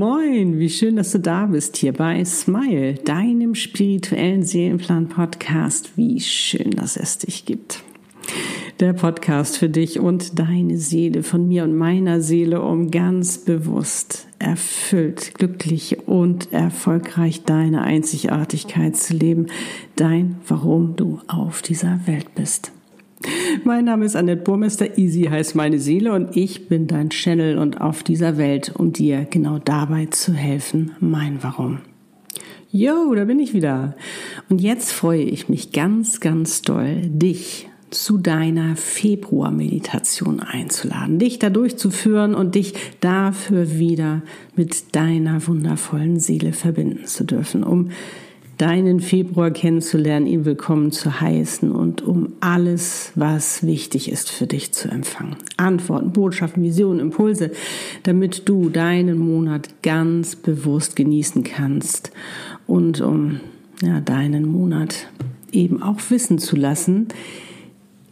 Moin, wie schön, dass du da bist hier bei Smile, deinem spirituellen Seelenplan-Podcast. Wie schön, dass es dich gibt. Der Podcast für dich und deine Seele, von mir und meiner Seele, um ganz bewusst, erfüllt, glücklich und erfolgreich deine Einzigartigkeit zu leben. Dein, warum du auf dieser Welt bist. Mein Name ist Annette Burmester, Easy heißt meine Seele und ich bin dein Channel und auf dieser Welt, um dir genau dabei zu helfen, mein Warum. Jo, da bin ich wieder. Und jetzt freue ich mich ganz, ganz doll, dich zu deiner Februar-Meditation einzuladen, dich da durchzuführen und dich dafür wieder mit deiner wundervollen Seele verbinden zu dürfen, um deinen Februar kennenzulernen, ihn willkommen zu heißen und um alles, was wichtig ist für dich zu empfangen. Antworten, Botschaften, Visionen, Impulse, damit du deinen Monat ganz bewusst genießen kannst und um ja, deinen Monat eben auch wissen zu lassen,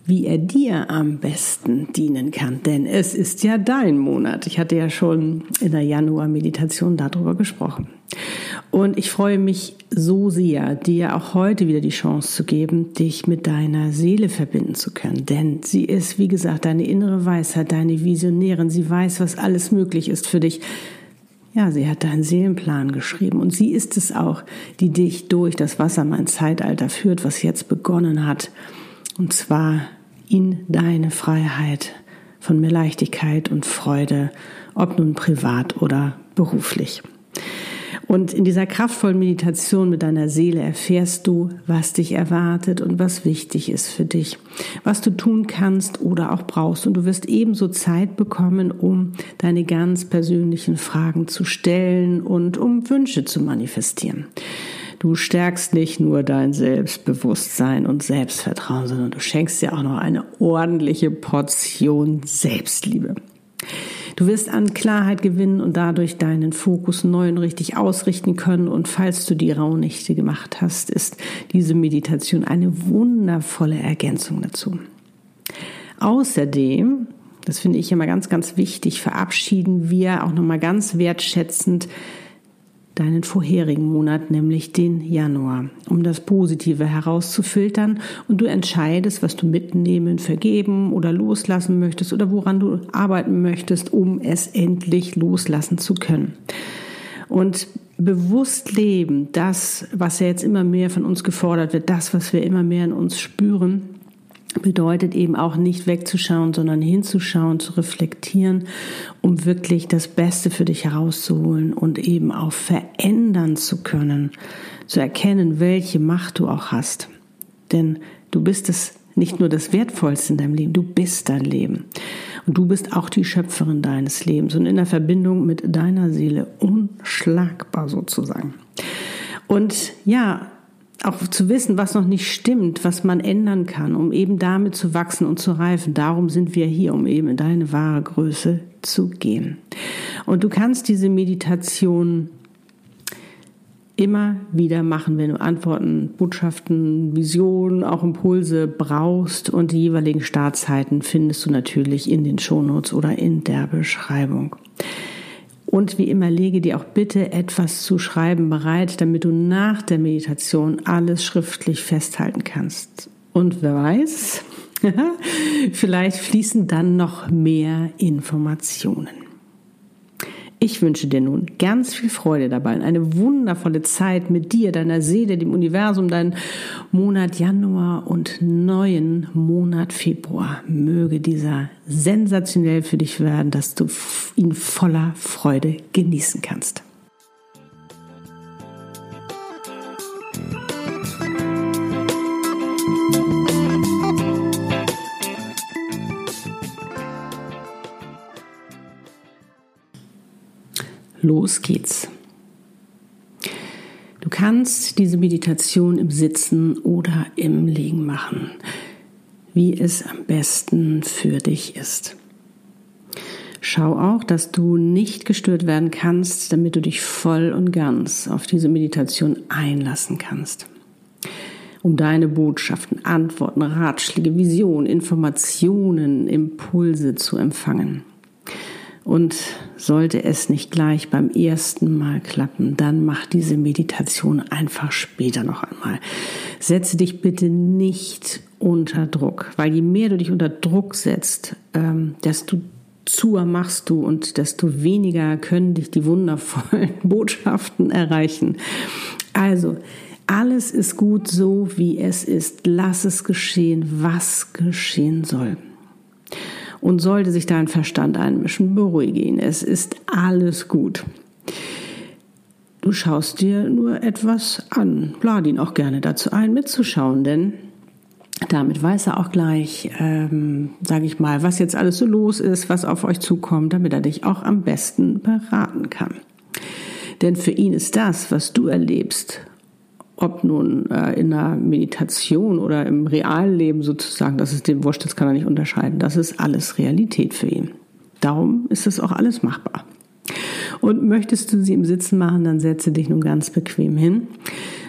wie er dir am besten dienen kann. Denn es ist ja dein Monat. Ich hatte ja schon in der Januar-Meditation darüber gesprochen. Und ich freue mich so sehr, dir auch heute wieder die Chance zu geben, dich mit deiner Seele verbinden zu können. Denn sie ist, wie gesagt, deine innere Weisheit, deine Visionärin. Sie weiß, was alles möglich ist für dich. Ja, sie hat deinen Seelenplan geschrieben und sie ist es auch, die dich durch das Wassermann-Zeitalter führt, was jetzt begonnen hat. Und zwar in deine Freiheit von mehr Leichtigkeit und Freude, ob nun privat oder beruflich. Und in dieser kraftvollen Meditation mit deiner Seele erfährst du, was dich erwartet und was wichtig ist für dich, was du tun kannst oder auch brauchst. Und du wirst ebenso Zeit bekommen, um deine ganz persönlichen Fragen zu stellen und um Wünsche zu manifestieren. Du stärkst nicht nur dein Selbstbewusstsein und Selbstvertrauen, sondern du schenkst dir auch noch eine ordentliche Portion Selbstliebe. Du wirst an Klarheit gewinnen und dadurch deinen Fokus neu und richtig ausrichten können. Und falls du die Rauhnächte gemacht hast, ist diese Meditation eine wundervolle Ergänzung dazu. Außerdem, das finde ich immer ganz, ganz wichtig, verabschieden wir auch nochmal ganz wertschätzend deinen vorherigen Monat, nämlich den Januar, um das Positive herauszufiltern und du entscheidest, was du mitnehmen, vergeben oder loslassen möchtest oder woran du arbeiten möchtest, um es endlich loslassen zu können. Und bewusst leben, das, was ja jetzt immer mehr von uns gefordert wird, das, was wir immer mehr in uns spüren, bedeutet eben auch nicht wegzuschauen, sondern hinzuschauen, zu reflektieren, um wirklich das Beste für dich herauszuholen und eben auch verändern zu können, zu erkennen, welche Macht du auch hast. Denn du bist es nicht nur das Wertvollste in deinem Leben, du bist dein Leben. Und du bist auch die Schöpferin deines Lebens und in der Verbindung mit deiner Seele unschlagbar sozusagen. Und ja, auch zu wissen, was noch nicht stimmt, was man ändern kann, um eben damit zu wachsen und zu reifen. Darum sind wir hier, um eben in deine wahre Größe zu gehen. Und du kannst diese Meditation immer wieder machen, wenn du Antworten, Botschaften, Visionen, auch Impulse brauchst. Und die jeweiligen Startzeiten findest du natürlich in den Shownotes oder in der Beschreibung. Und wie immer lege dir auch bitte etwas zu schreiben bereit, damit du nach der Meditation alles schriftlich festhalten kannst. Und wer weiß, vielleicht fließen dann noch mehr Informationen. Ich wünsche dir nun ganz viel Freude dabei und eine wundervolle Zeit mit dir, deiner Seele, dem Universum, deinen Monat Januar und neuen Monat Februar. Möge dieser sensationell für dich werden, dass du ihn voller Freude genießen kannst. Los geht's. Du kannst diese Meditation im Sitzen oder im Liegen machen, wie es am besten für dich ist. Schau auch, dass du nicht gestört werden kannst, damit du dich voll und ganz auf diese Meditation einlassen kannst. Um deine Botschaften, Antworten, Ratschläge, Visionen, Informationen, Impulse zu empfangen. Und sollte es nicht gleich beim ersten Mal klappen, dann mach diese Meditation einfach später noch einmal. Setze dich bitte nicht unter Druck, weil je mehr du dich unter Druck setzt, ähm, desto zuer machst du und desto weniger können dich die wundervollen Botschaften erreichen. Also, alles ist gut so, wie es ist. Lass es geschehen, was geschehen soll. Und sollte sich dein Verstand einmischen, beruhige ihn. Es ist alles gut. Du schaust dir nur etwas an. Lade ihn auch gerne dazu ein, mitzuschauen, denn damit weiß er auch gleich, ähm, sage ich mal, was jetzt alles so los ist, was auf euch zukommt, damit er dich auch am besten beraten kann. Denn für ihn ist das, was du erlebst, ob nun äh, in einer Meditation oder im realen Leben sozusagen, das ist dem wurscht, das kann er nicht unterscheiden. Das ist alles Realität für ihn. Darum ist es auch alles machbar. Und möchtest du sie im Sitzen machen, dann setze dich nun ganz bequem hin.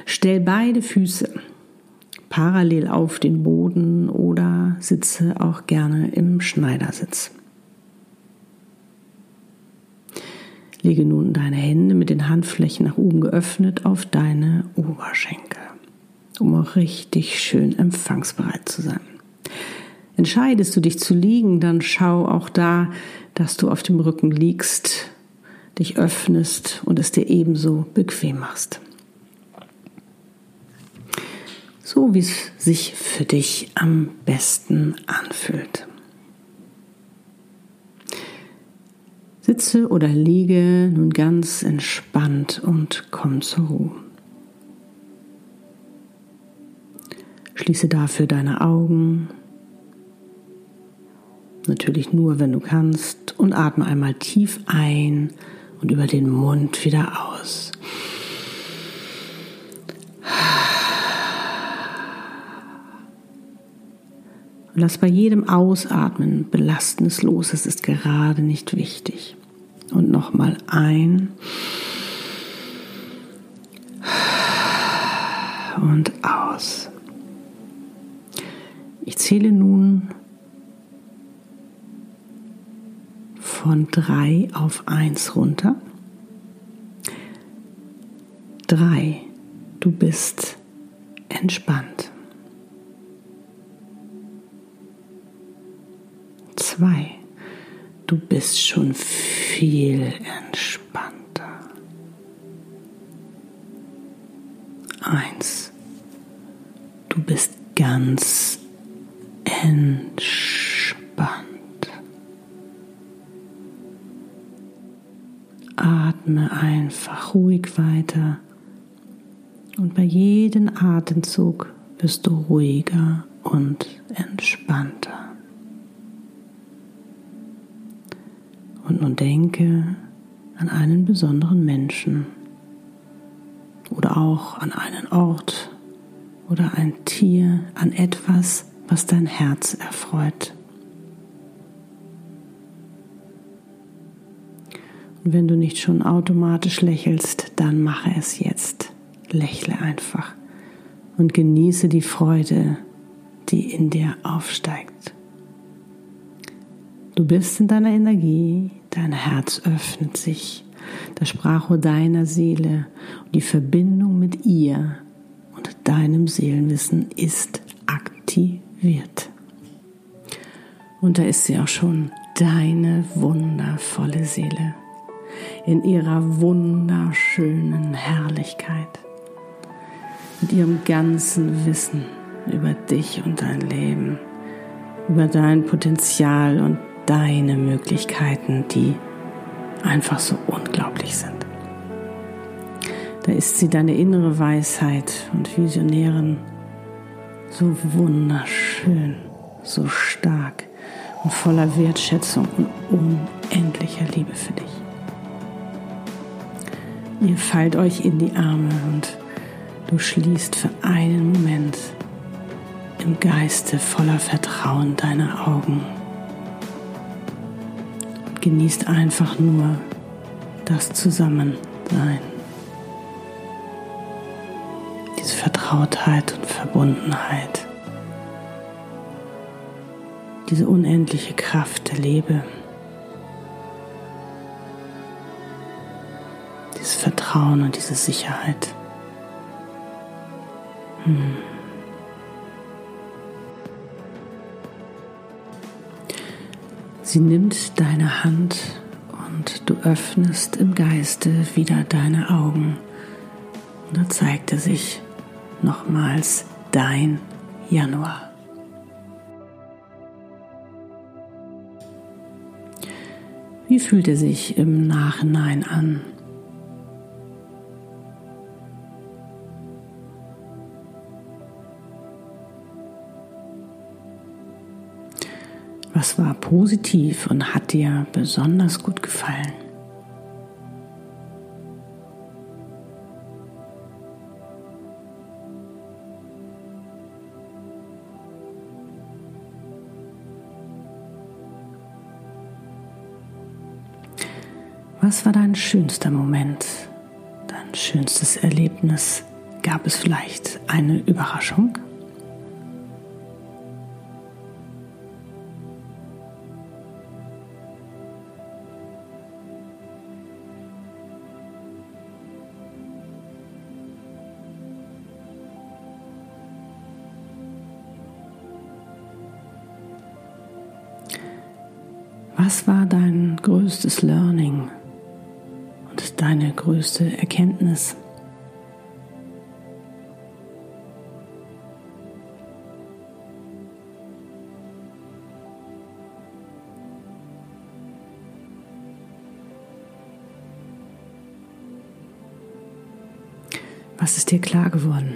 Stell beide Füße parallel auf den Boden oder sitze auch gerne im Schneidersitz. Lege nun deine Hände mit den Handflächen nach oben geöffnet auf deine Oberschenkel, um auch richtig schön empfangsbereit zu sein. Entscheidest du dich zu liegen, dann schau auch da, dass du auf dem Rücken liegst, dich öffnest und es dir ebenso bequem machst. So wie es sich für dich am besten anfühlt. Sitze oder liege nun ganz entspannt und komm zur Ruhe. Schließe dafür deine Augen, natürlich nur, wenn du kannst, und atme einmal tief ein und über den Mund wieder aus. Und lass bei jedem Ausatmen Belastendes los. Es ist gerade nicht wichtig. Und nochmal ein. Und aus. Ich zähle nun von drei auf eins runter. Drei. Du bist entspannt. Zwei du bist schon viel entspannter. Eins, du bist ganz entspannt. Atme einfach ruhig weiter und bei jedem Atemzug wirst du ruhiger und entspannter. Und nun denke an einen besonderen Menschen oder auch an einen Ort oder ein Tier, an etwas, was dein Herz erfreut. Und wenn du nicht schon automatisch lächelst, dann mache es jetzt. Lächle einfach und genieße die Freude, die in dir aufsteigt. Du bist in deiner Energie, dein Herz öffnet sich, das Sprachrohr deiner Seele und die Verbindung mit ihr und deinem Seelenwissen ist aktiviert. Und da ist sie auch schon, deine wundervolle Seele in ihrer wunderschönen Herrlichkeit, mit ihrem ganzen Wissen über dich und dein Leben, über dein Potenzial und deine Möglichkeiten, die einfach so unglaublich sind. Da ist sie deine innere Weisheit und Visionären so wunderschön, so stark und voller Wertschätzung und unendlicher Liebe für dich. Ihr fallt euch in die Arme und du schließt für einen Moment im Geiste voller Vertrauen deine Augen genießt einfach nur das Zusammensein. Diese Vertrautheit und Verbundenheit. Diese unendliche Kraft der Liebe. Dieses Vertrauen und diese Sicherheit. Hm. Sie nimmt deine Hand und du öffnest im Geiste wieder deine Augen. Und da zeigte sich nochmals dein Januar. Wie fühlt er sich im Nachhinein an? Was war positiv und hat dir besonders gut gefallen? Was war dein schönster Moment, dein schönstes Erlebnis? Gab es vielleicht eine Überraschung? Größtes Learning und deine größte Erkenntnis? Was ist dir klar geworden?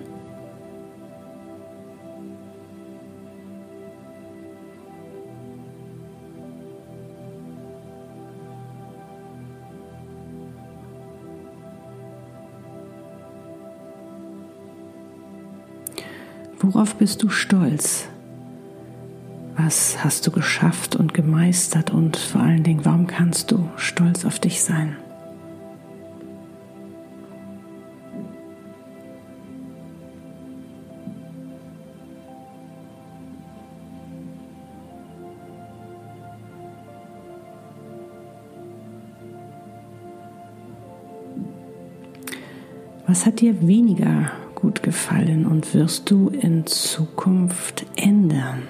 Worauf bist du stolz? Was hast du geschafft und gemeistert und vor allen Dingen, warum kannst du stolz auf dich sein? Was hat dir weniger gut gefallen und wirst du in Zukunft ändern.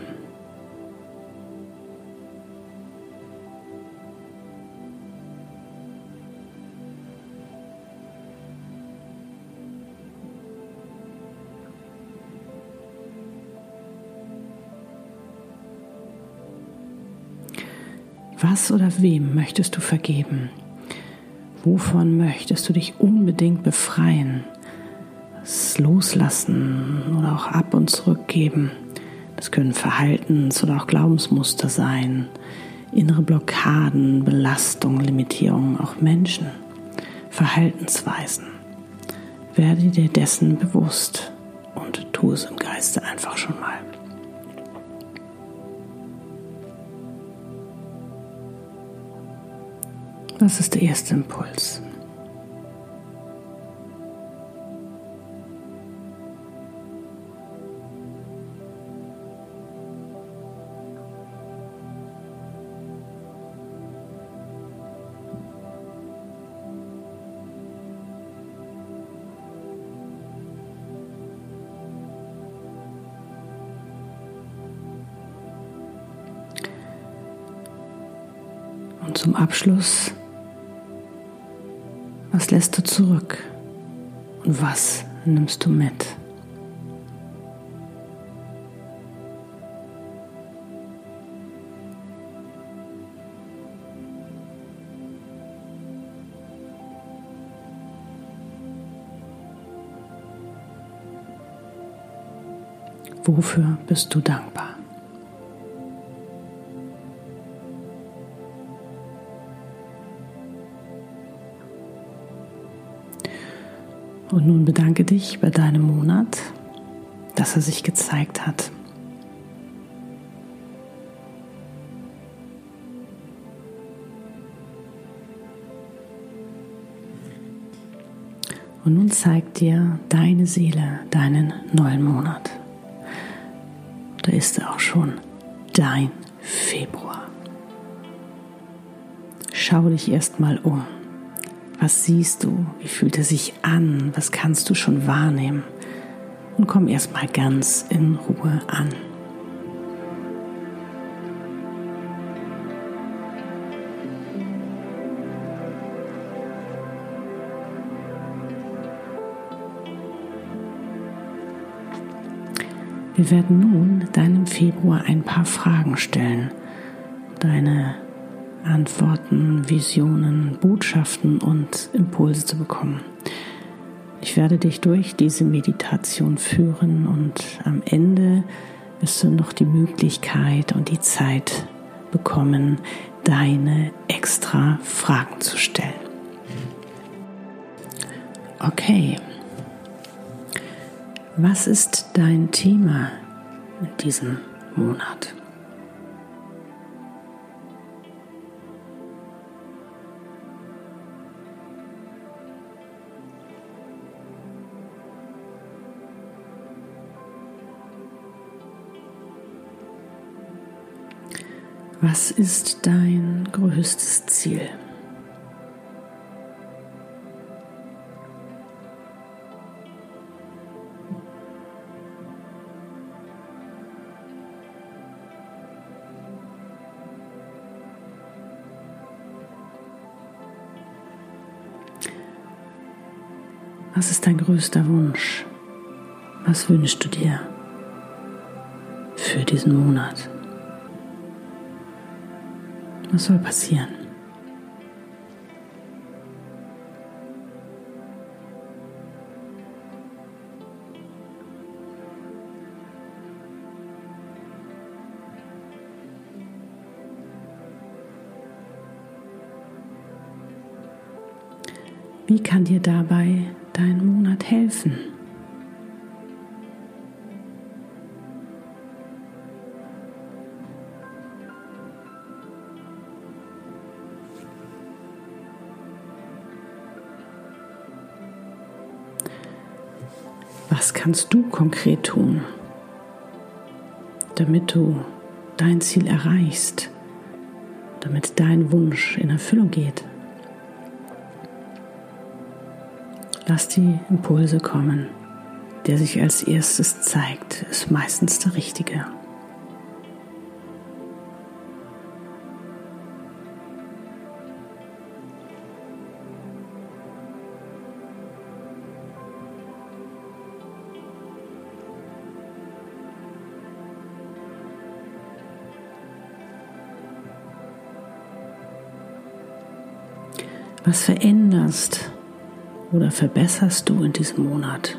Was oder wem möchtest du vergeben? Wovon möchtest du dich unbedingt befreien? Loslassen oder auch ab und zurückgeben. Das können Verhaltens- oder auch Glaubensmuster sein, innere Blockaden, Belastungen, Limitierungen, auch Menschen, Verhaltensweisen. Werde dir dessen bewusst und tu es im Geiste einfach schon mal. Das ist der erste Impuls. Abschluss, was lässt du zurück und was nimmst du mit? Wofür bist du dankbar? Und nun bedanke dich bei deinem Monat, dass er sich gezeigt hat. Und nun zeigt dir deine Seele deinen neuen Monat. Da ist er auch schon, dein Februar. Schau dich erstmal um. Was siehst du? Wie fühlt er sich an? Was kannst du schon wahrnehmen? Und komm erstmal ganz in Ruhe an. Wir werden nun deinem Februar ein paar Fragen stellen, deine Antworten, Visionen, Botschaften und Impulse zu bekommen. Ich werde dich durch diese Meditation führen und am Ende wirst du noch die Möglichkeit und die Zeit bekommen, deine extra Fragen zu stellen. Okay. Was ist dein Thema in diesem Monat? Was ist dein größtes Ziel? Was ist dein größter Wunsch? Was wünschst du dir für diesen Monat? Was soll passieren? Wie kann dir dabei dein Monat helfen? Kannst du konkret tun, damit du dein Ziel erreichst, damit dein Wunsch in Erfüllung geht? Lass die Impulse kommen. Der sich als erstes zeigt, ist meistens der richtige. Was veränderst oder verbesserst du in diesem Monat?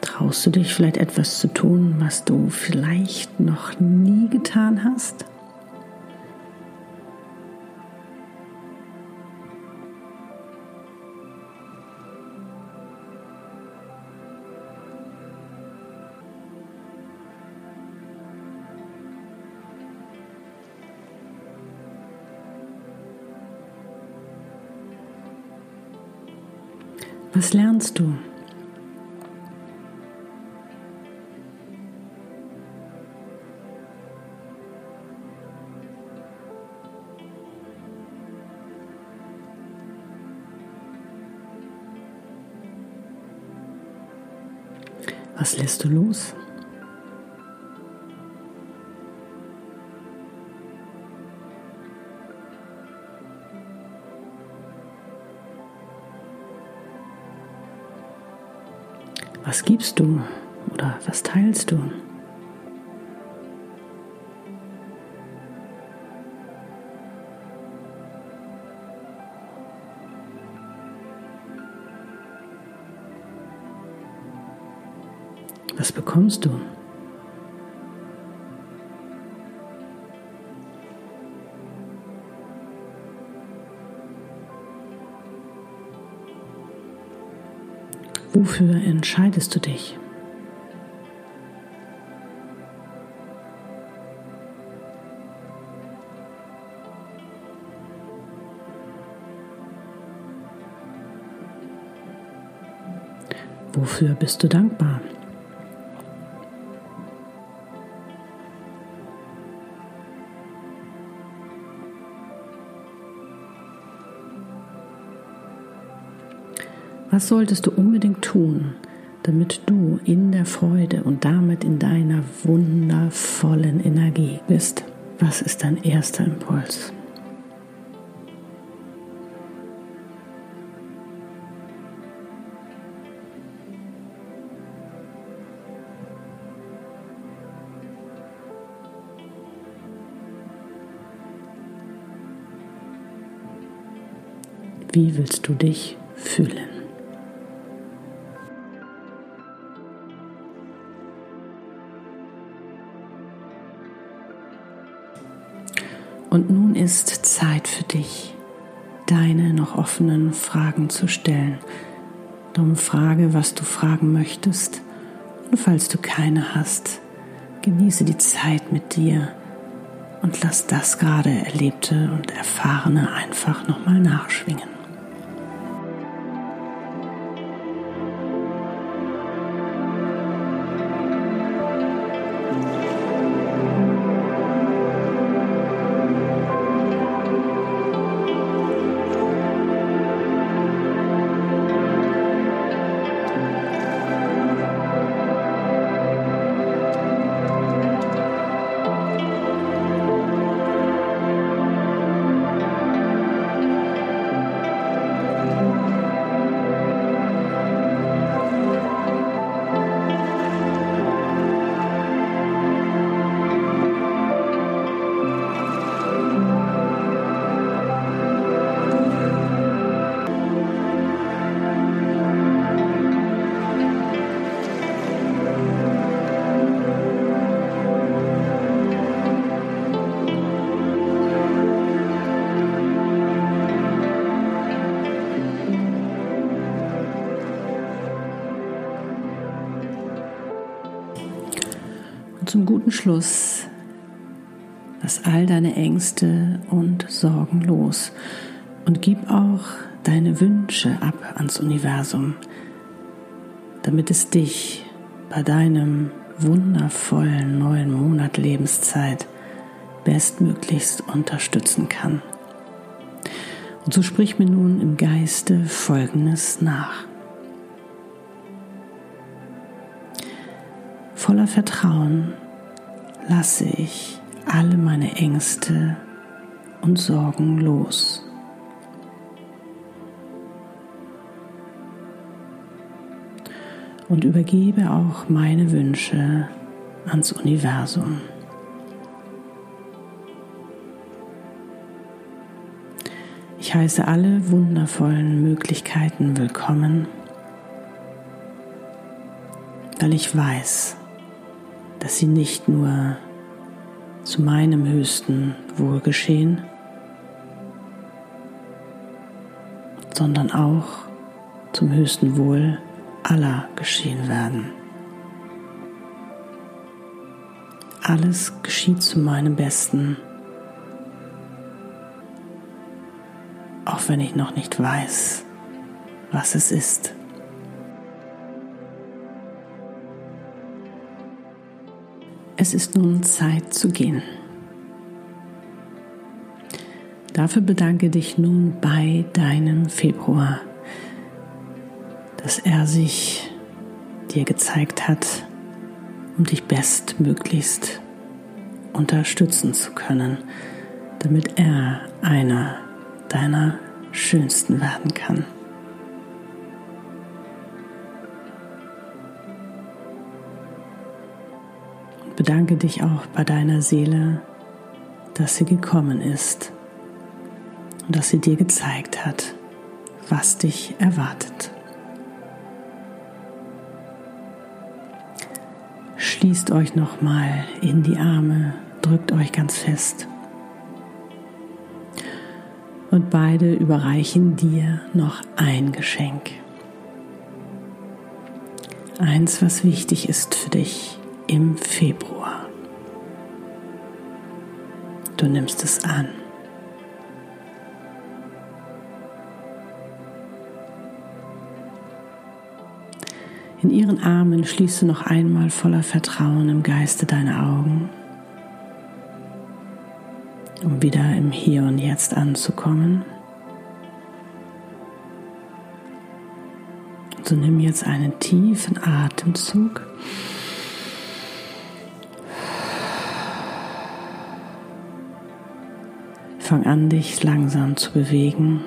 Traust du dich vielleicht etwas zu tun, was du vielleicht noch nie getan hast? Was lernst du? Was lässt du los? Was gibst du oder was teilst du? Was bekommst du? Wofür entscheidest du dich? Wofür bist du dankbar? Was solltest du unbedingt tun, damit du in der Freude und damit in deiner wundervollen Energie bist? Was ist dein erster Impuls? Wie willst du dich fühlen? Und nun ist Zeit für dich, deine noch offenen Fragen zu stellen. Darum frage, was du fragen möchtest. Und falls du keine hast, genieße die Zeit mit dir und lass das gerade Erlebte und Erfahrene einfach nochmal nachschwingen. Zum guten Schluss lass all deine Ängste und Sorgen los und gib auch deine Wünsche ab ans Universum, damit es dich bei deinem wundervollen neuen Monat Lebenszeit bestmöglichst unterstützen kann. Und so sprich mir nun im Geiste Folgendes nach. Voller Vertrauen lasse ich alle meine Ängste und Sorgen los. Und übergebe auch meine Wünsche ans Universum. Ich heiße alle wundervollen Möglichkeiten willkommen, weil ich weiß, dass sie nicht nur zu meinem höchsten Wohl geschehen, sondern auch zum höchsten Wohl aller geschehen werden. Alles geschieht zu meinem Besten, auch wenn ich noch nicht weiß, was es ist. Es ist nun Zeit zu gehen. Dafür bedanke dich nun bei deinem Februar, dass er sich dir gezeigt hat, um dich bestmöglichst unterstützen zu können, damit er einer deiner schönsten werden kann. Bedanke dich auch bei deiner Seele, dass sie gekommen ist und dass sie dir gezeigt hat, was dich erwartet. Schließt euch nochmal in die Arme, drückt euch ganz fest. Und beide überreichen dir noch ein Geschenk. eins, was wichtig ist für dich im Februar. Du nimmst es an. In ihren Armen schließt du noch einmal voller Vertrauen im Geiste deine Augen, um wieder im Hier und Jetzt anzukommen. So nimm jetzt einen tiefen Atemzug. Fang an, dich langsam zu bewegen.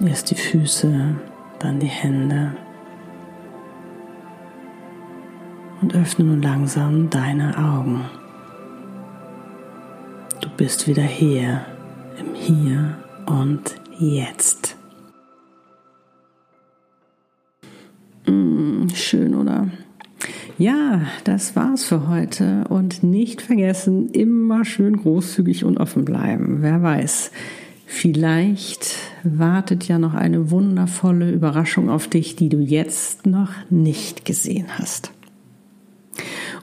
Erst die Füße, dann die Hände. Und öffne nun langsam deine Augen. Du bist wieder hier, im Hier und Jetzt. Mm, schön, oder? Ja, das war's für heute und nicht vergessen, immer schön großzügig und offen bleiben. Wer weiß, vielleicht wartet ja noch eine wundervolle Überraschung auf dich, die du jetzt noch nicht gesehen hast.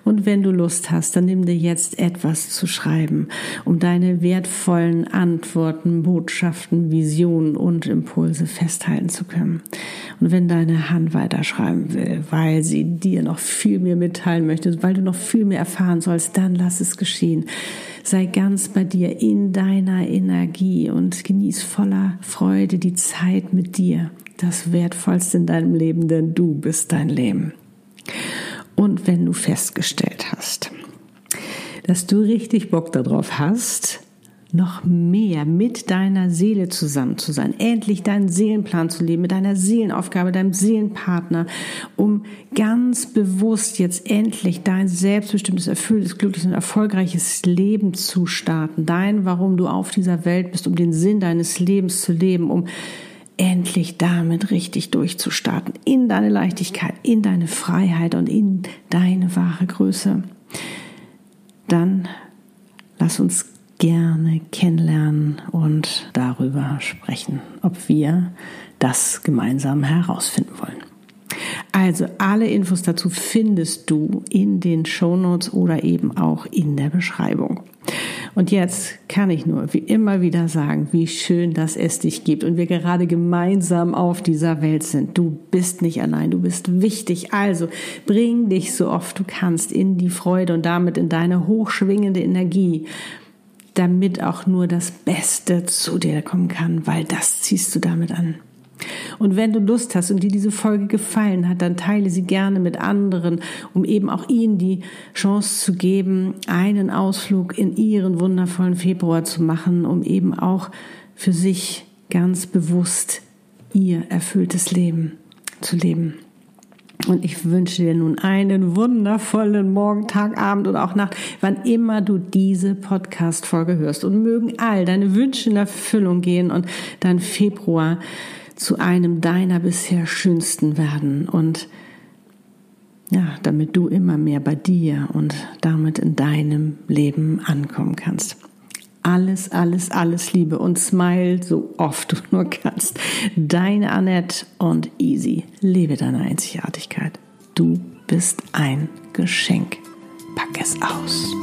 Und wenn du Lust hast, dann nimm dir jetzt etwas zu schreiben, um deine wertvollen Antworten, Botschaften, Visionen und Impulse festhalten zu können. Und wenn deine Hand weiterschreiben will, weil sie dir noch viel mehr mitteilen möchte, weil du noch viel mehr erfahren sollst, dann lass es geschehen. Sei ganz bei dir in deiner Energie und genieß voller Freude die Zeit mit dir. Das Wertvollste in deinem Leben, denn du bist dein Leben. Und wenn du festgestellt hast, dass du richtig Bock darauf hast, noch mehr mit deiner Seele zusammen zu sein, endlich deinen Seelenplan zu leben, mit deiner Seelenaufgabe, deinem Seelenpartner, um ganz bewusst jetzt endlich dein selbstbestimmtes, erfülltes, glückliches und erfolgreiches Leben zu starten. Dein, warum du auf dieser Welt bist, um den Sinn deines Lebens zu leben, um endlich damit richtig durchzustarten, in deine Leichtigkeit, in deine Freiheit und in deine wahre Größe, dann lass uns gerne kennenlernen und darüber sprechen, ob wir das gemeinsam herausfinden wollen. Also alle Infos dazu findest du in den Shownotes oder eben auch in der Beschreibung. Und jetzt kann ich nur wie immer wieder sagen, wie schön, dass es dich gibt und wir gerade gemeinsam auf dieser Welt sind. Du bist nicht allein, du bist wichtig. Also bring dich so oft du kannst in die Freude und damit in deine hochschwingende Energie damit auch nur das Beste zu dir kommen kann, weil das ziehst du damit an. Und wenn du Lust hast und dir diese Folge gefallen hat, dann teile sie gerne mit anderen, um eben auch ihnen die Chance zu geben, einen Ausflug in ihren wundervollen Februar zu machen, um eben auch für sich ganz bewusst ihr erfülltes Leben zu leben. Und ich wünsche dir nun einen wundervollen Morgen, Tag, Abend oder auch Nacht, wann immer du diese Podcast-Folge hörst. Und mögen all deine Wünsche in Erfüllung gehen und dein Februar zu einem deiner bisher schönsten werden und ja, damit du immer mehr bei dir und damit in deinem Leben ankommen kannst alles, alles, alles Liebe und smile so oft du nur kannst. Deine Annette und Easy. Lebe deine Einzigartigkeit. Du bist ein Geschenk. Pack es aus.